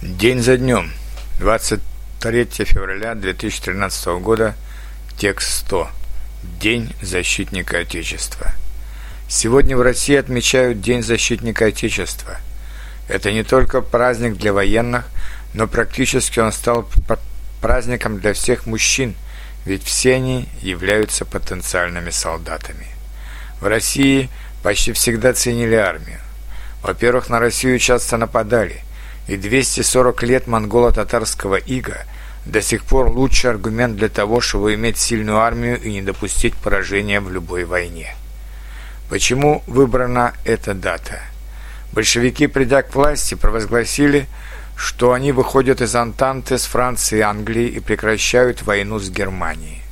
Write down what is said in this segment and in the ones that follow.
День за днем. 23 февраля 2013 года. Текст 100. День защитника Отечества. Сегодня в России отмечают День защитника Отечества. Это не только праздник для военных, но практически он стал праздником для всех мужчин, ведь все они являются потенциальными солдатами. В России почти всегда ценили армию. Во-первых, на Россию часто нападали – и 240 лет монголо-татарского ига до сих пор лучший аргумент для того, чтобы иметь сильную армию и не допустить поражения в любой войне. Почему выбрана эта дата? Большевики, придя к власти, провозгласили, что они выходят из Антанты с Францией и Англией и прекращают войну с Германией.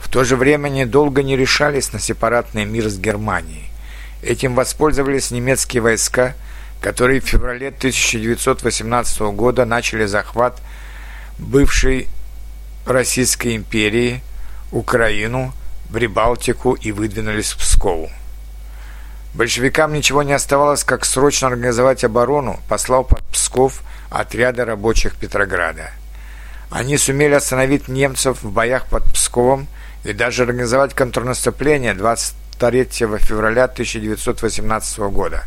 В то же время они долго не решались на сепаратный мир с Германией. Этим воспользовались немецкие войска – которые в феврале 1918 года начали захват бывшей Российской империи, Украину, Прибалтику и выдвинулись к Пскову. Большевикам ничего не оставалось, как срочно организовать оборону, послав под Псков отряды рабочих Петрограда. Они сумели остановить немцев в боях под Псковом и даже организовать контрнаступление 23 февраля 1918 года.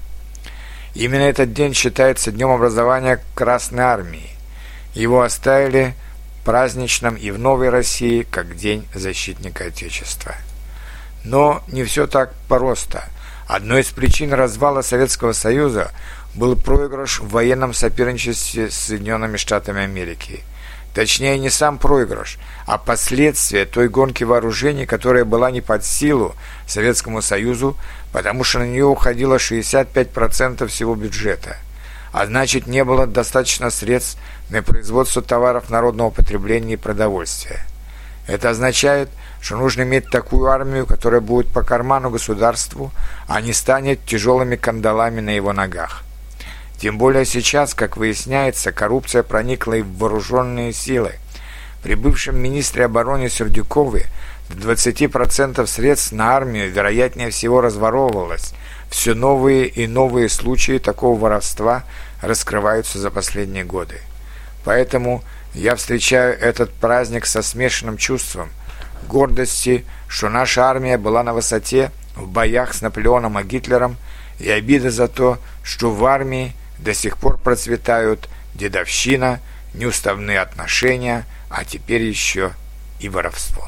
Именно этот день считается днем образования Красной Армии. Его оставили праздничным и в Новой России как День защитника Отечества. Но не все так просто. Одной из причин развала Советского Союза был проигрыш в военном соперничестве с Соединенными Штатами Америки – Точнее, не сам проигрыш, а последствия той гонки вооружений, которая была не под силу Советскому Союзу, потому что на нее уходило 65% всего бюджета. А значит, не было достаточно средств на производство товаров народного потребления и продовольствия. Это означает, что нужно иметь такую армию, которая будет по карману государству, а не станет тяжелыми кандалами на его ногах. Тем более сейчас, как выясняется, коррупция проникла и в вооруженные силы. При бывшем министре обороны Сердюкове до 20% средств на армию, вероятнее всего, разворовывалось. Все новые и новые случаи такого воровства раскрываются за последние годы. Поэтому я встречаю этот праздник со смешанным чувством гордости, что наша армия была на высоте в боях с Наполеоном и Гитлером, и обида за то, что в армии до сих пор процветают дедовщина, неуставные отношения, а теперь еще и воровство.